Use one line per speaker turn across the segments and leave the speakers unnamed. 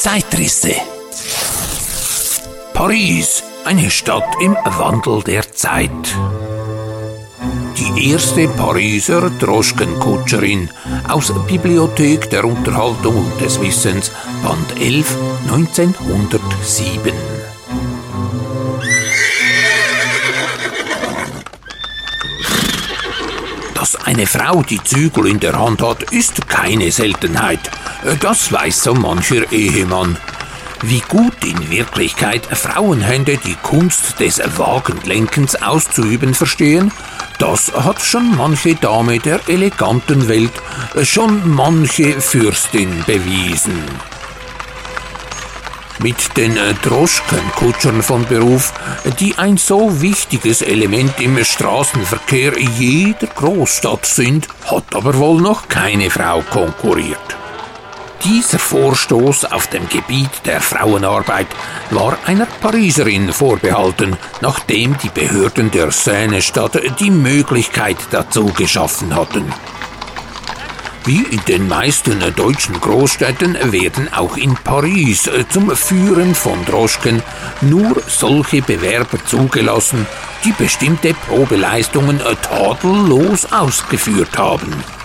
Zeitrisse. Paris, eine Stadt im Wandel der Zeit. Die erste Pariser Droschkenkutscherin aus Bibliothek der Unterhaltung und des Wissens, Band 11, 1907. Dass eine Frau die Zügel in der Hand hat, ist keine Seltenheit. Das weiß so mancher Ehemann. Wie gut in Wirklichkeit Frauenhände die Kunst des Wagenlenkens auszuüben verstehen, das hat schon manche Dame der eleganten Welt, schon manche Fürstin bewiesen. Mit den Droschkenkutschern von Beruf, die ein so wichtiges Element im Straßenverkehr jeder Großstadt sind, hat aber wohl noch keine Frau konkurriert. Dieser Vorstoß auf dem Gebiet der Frauenarbeit war einer Pariserin vorbehalten, nachdem die Behörden der Seinestadt die Möglichkeit dazu geschaffen hatten. Wie in den meisten deutschen Großstädten werden auch in Paris zum Führen von Droschken nur solche Bewerber zugelassen, die bestimmte Probeleistungen tadellos ausgeführt haben.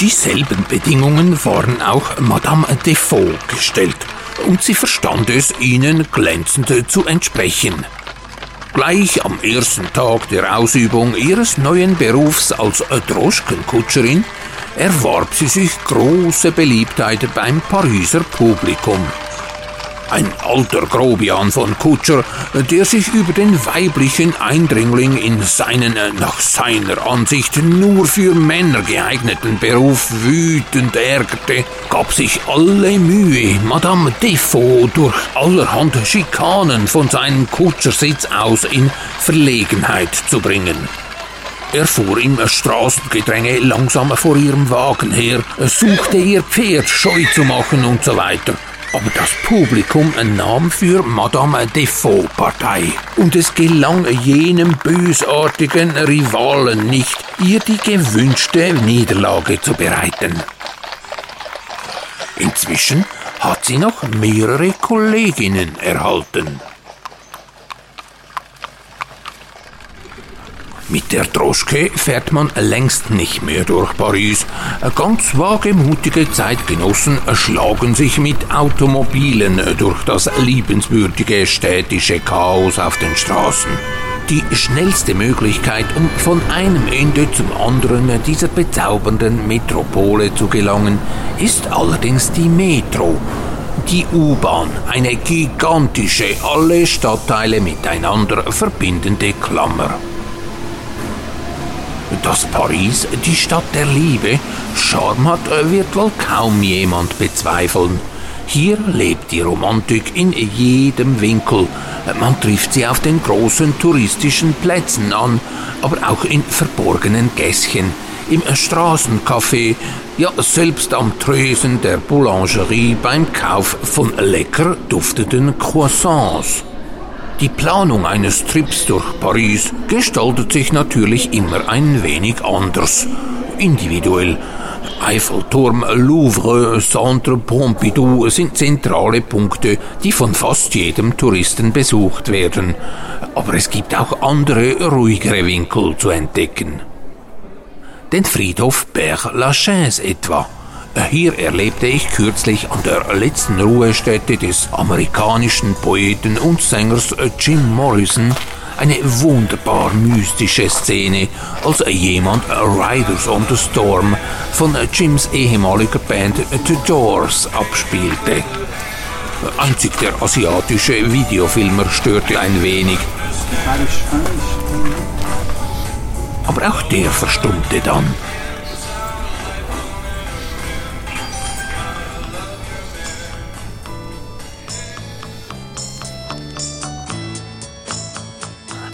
Dieselben Bedingungen waren auch Madame Defoe gestellt, und sie verstand es, ihnen glänzend zu entsprechen. Gleich am ersten Tag der Ausübung ihres neuen Berufs als Droschkenkutscherin erwarb sie sich große Beliebtheit beim Pariser Publikum. Ein alter Grobian von Kutscher, der sich über den weiblichen Eindringling in seinen nach seiner Ansicht nur für Männer geeigneten Beruf wütend ärgerte, gab sich alle Mühe, Madame Defoe durch allerhand Schikanen von seinem Kutschersitz aus in Verlegenheit zu bringen. Er fuhr im Straßengedränge langsam vor ihrem Wagen her, suchte ihr Pferd scheu zu machen und so weiter. Aber das Publikum nahm für Madame Defoe Partei und es gelang jenem bösartigen Rivalen nicht, ihr die gewünschte Niederlage zu bereiten. Inzwischen hat sie noch mehrere Kolleginnen erhalten. Mit der Droschke fährt man längst nicht mehr durch Paris. Ganz wagemutige Zeitgenossen schlagen sich mit Automobilen durch das liebenswürdige städtische Chaos auf den Straßen. Die schnellste Möglichkeit, um von einem Ende zum anderen dieser bezaubernden Metropole zu gelangen, ist allerdings die Metro. Die U-Bahn, eine gigantische, alle Stadtteile miteinander verbindende Klammer dass Paris die Stadt der Liebe Charme hat, wird wohl kaum jemand bezweifeln. Hier lebt die Romantik in jedem Winkel. Man trifft sie auf den großen touristischen Plätzen an, aber auch in verborgenen Gässchen, im Straßencafé, ja selbst am Tresen der Boulangerie beim Kauf von lecker duftenden Croissants. Die Planung eines Trips durch Paris gestaltet sich natürlich immer ein wenig anders. Individuell. Eiffelturm, Louvre, Centre Pompidou sind zentrale Punkte, die von fast jedem Touristen besucht werden. Aber es gibt auch andere, ruhigere Winkel zu entdecken. Den Friedhof Père Lachaise etwa. Hier erlebte ich kürzlich an der letzten Ruhestätte des amerikanischen Poeten und Sängers Jim Morrison eine wunderbar mystische Szene, als jemand Riders on the Storm von Jims ehemaliger Band The Doors abspielte. Einzig der asiatische Videofilmer störte ein wenig. Aber auch der verstummte dann.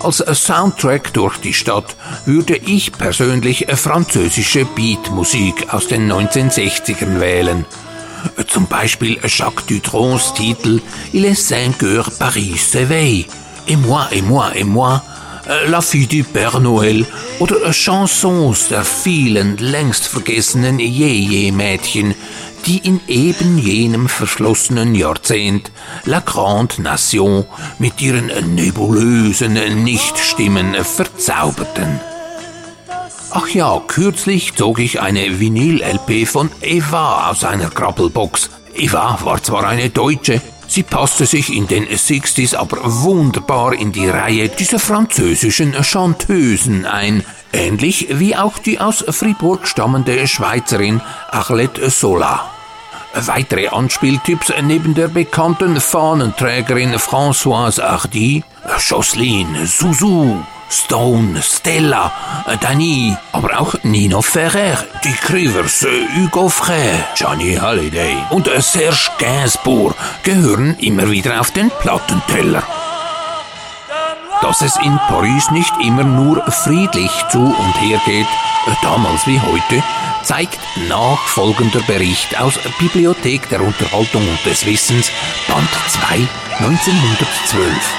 Als Soundtrack durch die Stadt würde ich persönlich französische Beatmusik aus den 1960ern wählen. Zum Beispiel Jacques Dutrons Titel Il est cinq heures Paris s'éveille, et moi, et moi, et moi, La fille du Père Noël. Oder Chansons der vielen längst vergessenen Jeje-Mädchen, die in eben jenem verschlossenen Jahrzehnt La Grande Nation mit ihren nebulösen Nichtstimmen verzauberten. Ach ja, kürzlich zog ich eine Vinyl-LP von Eva aus einer Krabbelbox. Eva war zwar eine Deutsche, sie passte sich in den 60s aber wunderbar in die Reihe dieser französischen Chanteusen ein, ähnlich wie auch die aus Fribourg stammende Schweizerin Arlette Sola. Weitere Anspieltipps neben der bekannten Fahnenträgerin Françoise Hardy, Jocelyne Zouzou, Stone, Stella, Dani, aber auch Nino Ferrer, die Crivers, Hugo Frey, Johnny Halliday und Serge Gainsbourg gehören immer wieder auf den Plattenteller. Dass es in Paris nicht immer nur friedlich zu und her geht, damals wie heute, zeigt nachfolgender Bericht aus Bibliothek der Unterhaltung und des Wissens, Band 2, 1912.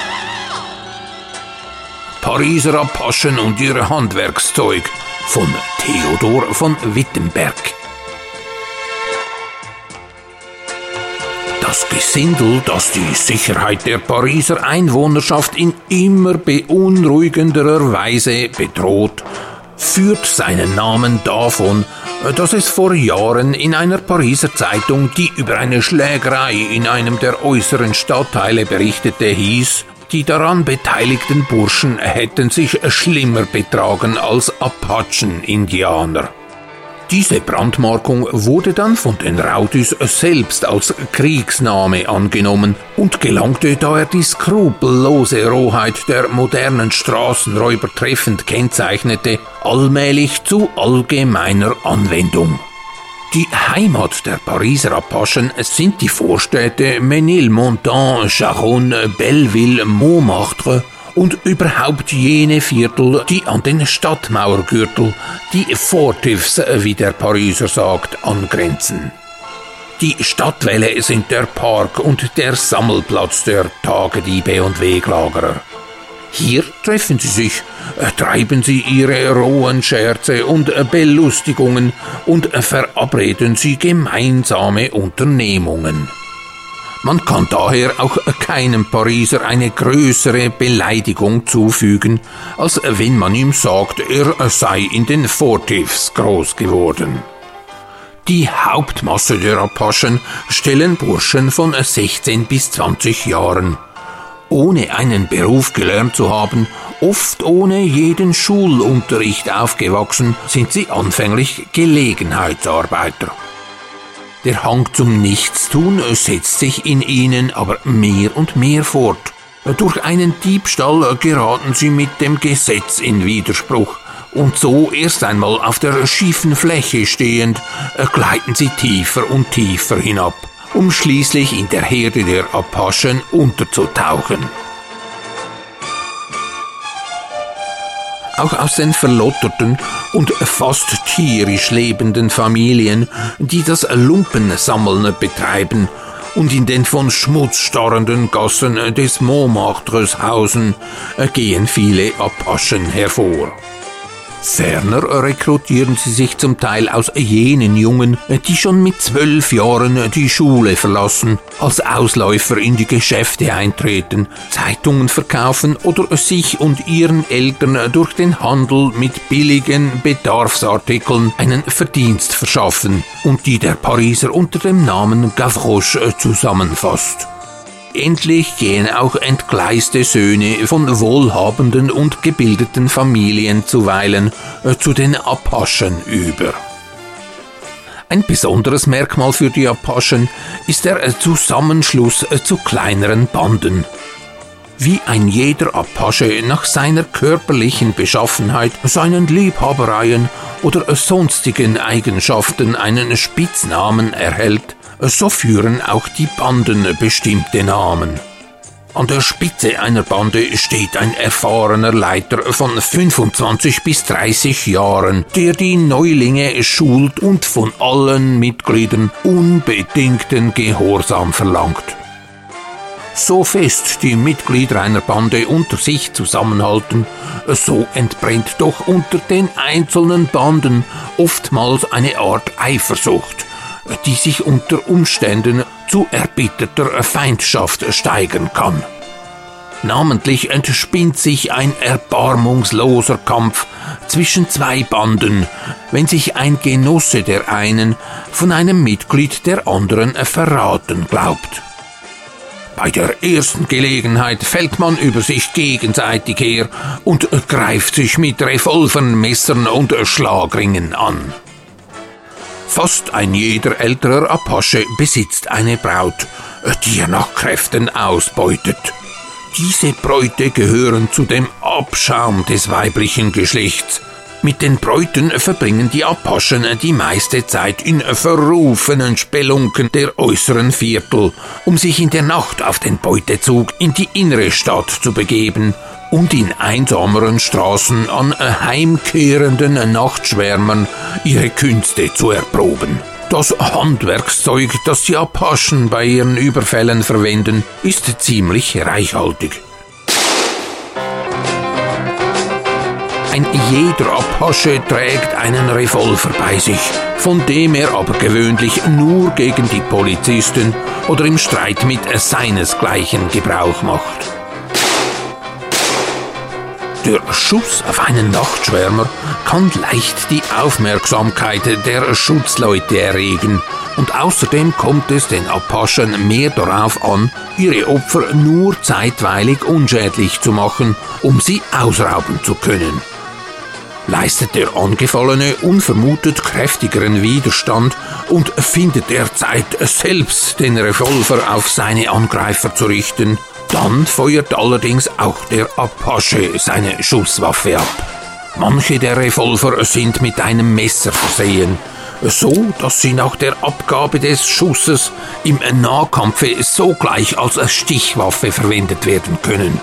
Pariser Apachen und ihr Handwerkszeug von Theodor von Wittenberg. Das Gesindel, das die Sicherheit der Pariser Einwohnerschaft in immer beunruhigenderer Weise bedroht, führt seinen Namen davon, dass es vor Jahren in einer Pariser Zeitung, die über eine Schlägerei in einem der äußeren Stadtteile berichtete, hieß, die daran beteiligten Burschen hätten sich schlimmer betragen als Apachen-Indianer. Diese Brandmarkung wurde dann von den Raudis selbst als Kriegsname angenommen und gelangte, da er die skrupellose Rohheit der modernen Straßenräuber treffend kennzeichnete, allmählich zu allgemeiner Anwendung. Die Heimat der Pariser Apachen sind die Vorstädte Menilmontant, Charonne, Belleville, Montmartre und überhaupt jene Viertel, die an den Stadtmauergürtel, die Fortifs, wie der Pariser sagt, angrenzen. Die Stadtwälle sind der Park und der Sammelplatz der Tagediebe und Weglagerer. Hier treffen sie sich, treiben sie ihre rohen Scherze und Belustigungen und verabreden sie gemeinsame Unternehmungen. Man kann daher auch keinem Pariser eine größere Beleidigung zufügen, als wenn man ihm sagt, er sei in den Fortifs groß geworden. Die Hauptmasse der Apachen stellen Burschen von 16 bis 20 Jahren. Ohne einen Beruf gelernt zu haben, oft ohne jeden Schulunterricht aufgewachsen, sind sie anfänglich Gelegenheitsarbeiter. Der Hang zum Nichtstun setzt sich in ihnen aber mehr und mehr fort. Durch einen Diebstahl geraten sie mit dem Gesetz in Widerspruch. Und so erst einmal auf der schiefen Fläche stehend, gleiten sie tiefer und tiefer hinab, um schließlich in der Herde der Apachen unterzutauchen. Auch aus den verlotterten und fast tierisch lebenden Familien, die das Lumpensammeln betreiben und in den von Schmutz starrenden Gassen des Montmartres hausen, gehen viele Apachen hervor. Ferner rekrutieren sie sich zum Teil aus jenen Jungen, die schon mit zwölf Jahren die Schule verlassen, als Ausläufer in die Geschäfte eintreten, Zeitungen verkaufen oder sich und ihren Eltern durch den Handel mit billigen Bedarfsartikeln einen Verdienst verschaffen und die der Pariser unter dem Namen Gavroche zusammenfasst. Endlich gehen auch entgleiste Söhne von wohlhabenden und gebildeten Familien zuweilen äh, zu den Apachen über. Ein besonderes Merkmal für die Apachen ist der äh, Zusammenschluss äh, zu kleineren Banden. Wie ein jeder Apache nach seiner körperlichen Beschaffenheit, seinen Liebhabereien oder sonstigen Eigenschaften einen Spitznamen erhält, so führen auch die Banden bestimmte Namen. An der Spitze einer Bande steht ein erfahrener Leiter von 25 bis 30 Jahren, der die Neulinge schult und von allen Mitgliedern unbedingten Gehorsam verlangt. So fest die Mitglieder einer Bande unter sich zusammenhalten, so entbrennt doch unter den einzelnen Banden oftmals eine Art Eifersucht, die sich unter Umständen zu erbitterter Feindschaft steigern kann. Namentlich entspinnt sich ein erbarmungsloser Kampf zwischen zwei Banden, wenn sich ein Genosse der einen von einem Mitglied der anderen verraten glaubt. Bei der ersten Gelegenheit fällt man über sich gegenseitig her und greift sich mit Revolvern, Messern und Schlagringen an. Fast ein jeder älterer Apache besitzt eine Braut, die er nach Kräften ausbeutet. Diese Bräute gehören zu dem Abschaum des weiblichen Geschlechts. Mit den Bräuten verbringen die Apachen die meiste Zeit in verrufenen Spelunken der äußeren Viertel, um sich in der Nacht auf den Beutezug in die innere Stadt zu begeben und in einsameren Straßen an heimkehrenden Nachtschwärmern ihre Künste zu erproben. Das Handwerkszeug, das die Apachen bei ihren Überfällen verwenden, ist ziemlich reichhaltig. Ein jeder Apache trägt einen Revolver bei sich, von dem er aber gewöhnlich nur gegen die Polizisten oder im Streit mit seinesgleichen Gebrauch macht. Der Schuss auf einen Nachtschwärmer kann leicht die Aufmerksamkeit der Schutzleute erregen und außerdem kommt es den Apachen mehr darauf an, ihre Opfer nur zeitweilig unschädlich zu machen, um sie ausrauben zu können. Leistet der Angefallene unvermutet kräftigeren Widerstand und findet er Zeit, selbst den Revolver auf seine Angreifer zu richten, dann feuert allerdings auch der Apache seine Schusswaffe ab. Manche der Revolver sind mit einem Messer versehen, so dass sie nach der Abgabe des Schusses im Nahkampfe sogleich als Stichwaffe verwendet werden können.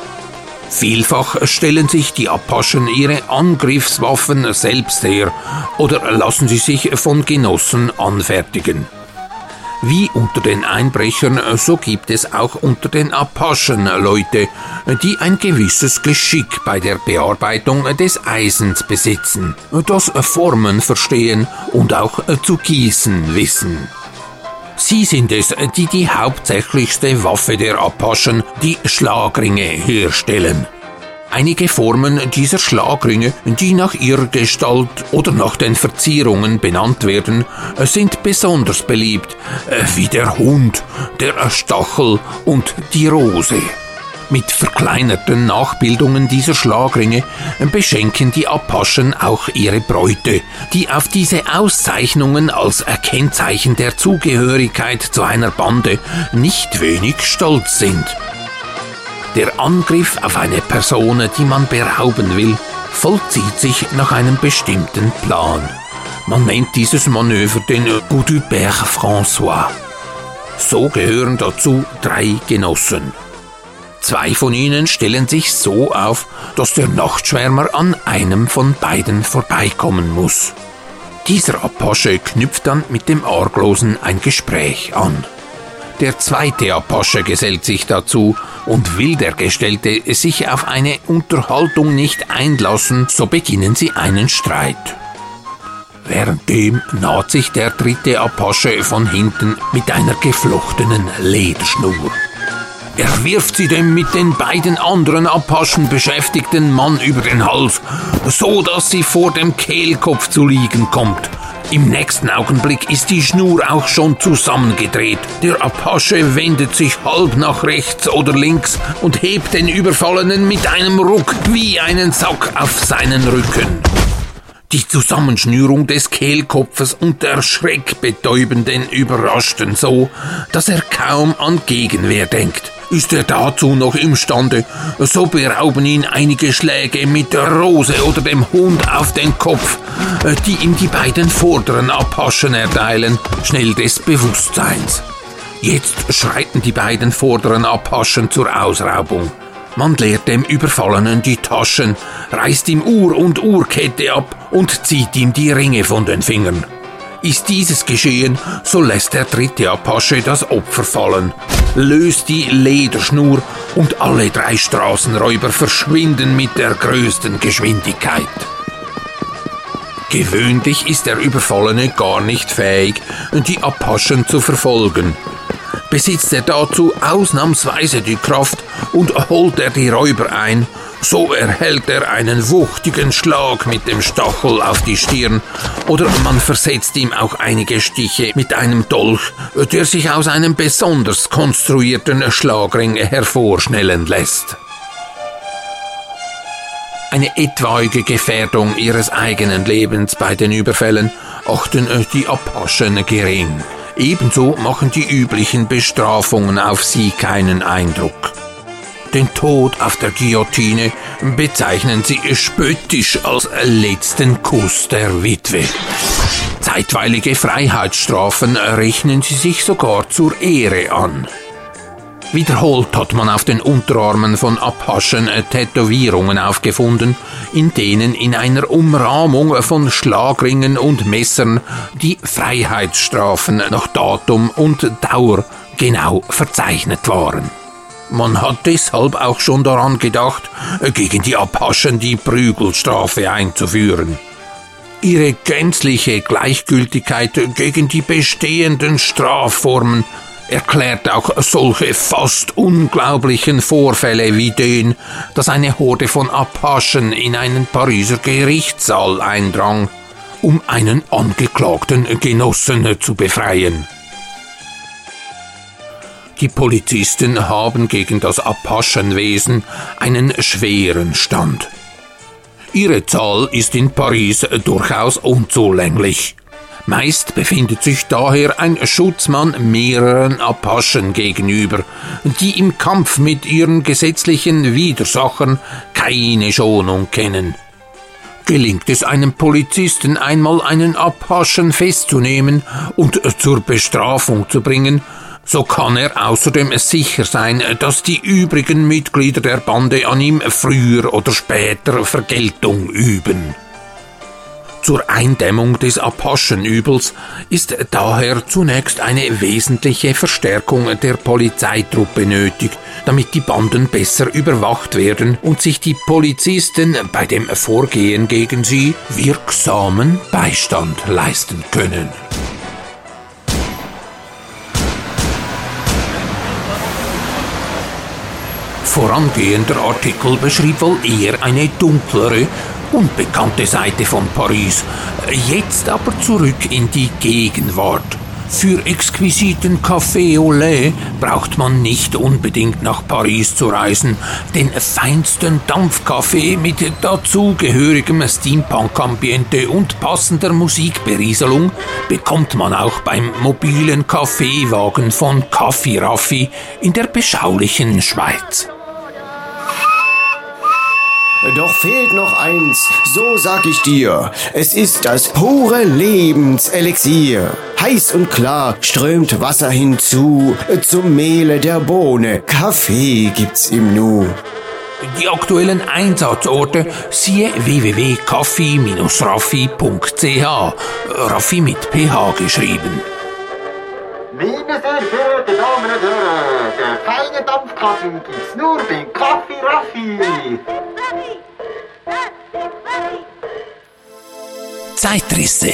Vielfach stellen sich die Apachen ihre Angriffswaffen selbst her oder lassen sie sich von Genossen anfertigen. Wie unter den Einbrechern, so gibt es auch unter den Apachen Leute, die ein gewisses Geschick bei der Bearbeitung des Eisens besitzen, das Formen verstehen und auch zu gießen wissen. Sie sind es, die die hauptsächlichste Waffe der Apachen, die Schlagringe, herstellen. Einige Formen dieser Schlagringe, die nach ihrer Gestalt oder nach den Verzierungen benannt werden, sind besonders beliebt, äh, wie der Hund, der Stachel und die Rose. Mit verkleinerten Nachbildungen dieser Schlagringe beschenken die Apachen auch ihre Bräute, die auf diese Auszeichnungen als Kennzeichen der Zugehörigkeit zu einer Bande nicht wenig stolz sind. Der Angriff auf eine Person, die man berauben will, vollzieht sich nach einem bestimmten Plan. Man nennt dieses Manöver den Coup François. So gehören dazu drei Genossen. Zwei von ihnen stellen sich so auf, dass der Nachtschwärmer an einem von beiden vorbeikommen muss. Dieser Apache knüpft dann mit dem Arglosen ein Gespräch an. Der zweite Apache gesellt sich dazu und will der Gestellte sich auf eine Unterhaltung nicht einlassen, so beginnen sie einen Streit. Währenddem naht sich der dritte Apache von hinten mit einer geflochtenen Lederschnur. Er wirft sie dem mit den beiden anderen Apachen beschäftigten Mann über den Hals, so dass sie vor dem Kehlkopf zu liegen kommt. Im nächsten Augenblick ist die Schnur auch schon zusammengedreht. Der Apache wendet sich halb nach rechts oder links und hebt den Überfallenen mit einem Ruck wie einen Sack auf seinen Rücken. Die Zusammenschnürung des Kehlkopfes und der Schreckbetäubenden überraschten so, dass er kaum an Gegenwehr denkt. Ist er dazu noch imstande, so berauben ihn einige Schläge mit der Rose oder dem Hund auf den Kopf, die ihm die beiden vorderen Apachen erteilen, schnell des Bewusstseins. Jetzt schreiten die beiden vorderen Apachen zur Ausraubung. Man leert dem Überfallenen die Taschen, reißt ihm Uhr und Uhrkette ab und zieht ihm die Ringe von den Fingern. Ist dieses geschehen, so lässt der dritte Apache das Opfer fallen, löst die Lederschnur und alle drei Straßenräuber verschwinden mit der größten Geschwindigkeit. Gewöhnlich ist der Überfallene gar nicht fähig, die Apachen zu verfolgen. Besitzt er dazu ausnahmsweise die Kraft und holt er die Räuber ein, so erhält er einen wuchtigen Schlag mit dem Stachel auf die Stirn oder man versetzt ihm auch einige Stiche mit einem Dolch, der sich aus einem besonders konstruierten Schlagring hervorschnellen lässt. Eine etwaige Gefährdung ihres eigenen Lebens bei den Überfällen achten die Apachen gering. Ebenso machen die üblichen Bestrafungen auf sie keinen Eindruck. Den Tod auf der Guillotine bezeichnen sie spöttisch als letzten Kuss der Witwe. Zeitweilige Freiheitsstrafen rechnen sie sich sogar zur Ehre an. Wiederholt hat man auf den Unterarmen von Apachen Tätowierungen aufgefunden, in denen in einer Umrahmung von Schlagringen und Messern die Freiheitsstrafen nach Datum und Dauer genau verzeichnet waren. Man hat deshalb auch schon daran gedacht, gegen die Apachen die Prügelstrafe einzuführen. Ihre gänzliche Gleichgültigkeit gegen die bestehenden Strafformen erklärt auch solche fast unglaublichen Vorfälle wie den, dass eine Horde von Apachen in einen Pariser Gerichtssaal eindrang, um einen angeklagten Genossen zu befreien. Die Polizisten haben gegen das Apachenwesen einen schweren Stand. Ihre Zahl ist in Paris durchaus unzulänglich. Meist befindet sich daher ein Schutzmann mehreren Apachen gegenüber, die im Kampf mit ihren gesetzlichen Widersachern keine Schonung kennen. Gelingt es einem Polizisten einmal einen Apachen festzunehmen und zur Bestrafung zu bringen, so kann er außerdem sicher sein, dass die übrigen Mitglieder der Bande an ihm früher oder später Vergeltung üben. Zur Eindämmung des Apachenübels ist daher zunächst eine wesentliche Verstärkung der Polizeitruppe nötig, damit die Banden besser überwacht werden und sich die Polizisten bei dem Vorgehen gegen sie wirksamen Beistand leisten können. Vorangehender Artikel beschrieb wohl eher eine dunklere unbekannte Seite von Paris. Jetzt aber zurück in die Gegenwart. Für exquisiten Café au lait braucht man nicht unbedingt nach Paris zu reisen. Den feinsten Dampfkaffee mit dazugehörigem Steampunk-Ambiente und passender Musikberieselung bekommt man auch beim mobilen Kaffeewagen von Kaffee Raffi in der beschaulichen Schweiz.
Doch fehlt noch eins, so sag ich dir. Es ist das pure Lebenselixier. Heiß und klar strömt Wasser hinzu, zum Mehle der Bohne. Kaffee gibt's im Nu.
Die aktuellen Einsatzorte siehe www.kaffee-raffi.ch. Raffi mit PH geschrieben.
Meine sehr verehrten Damen und Herren, der feine Dampfkaffee gibt's nur bei Kaffee Raffi.
Zeitrisse.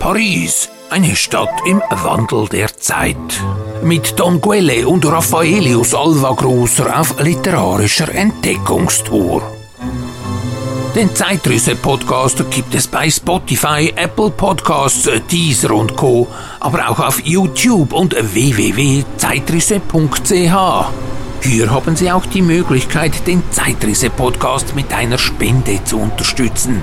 Paris, eine Stadt im Wandel der Zeit. Mit Don Quelle und Raffaelius Alvagroser auf literarischer Entdeckungstour. Den Zeitrisse-Podcast gibt es bei Spotify, Apple Podcasts, Deezer und Co., aber auch auf YouTube und www.zeitrisse.ch. Hier haben Sie auch die Möglichkeit, den Zeitrisse-Podcast mit einer Spende zu unterstützen.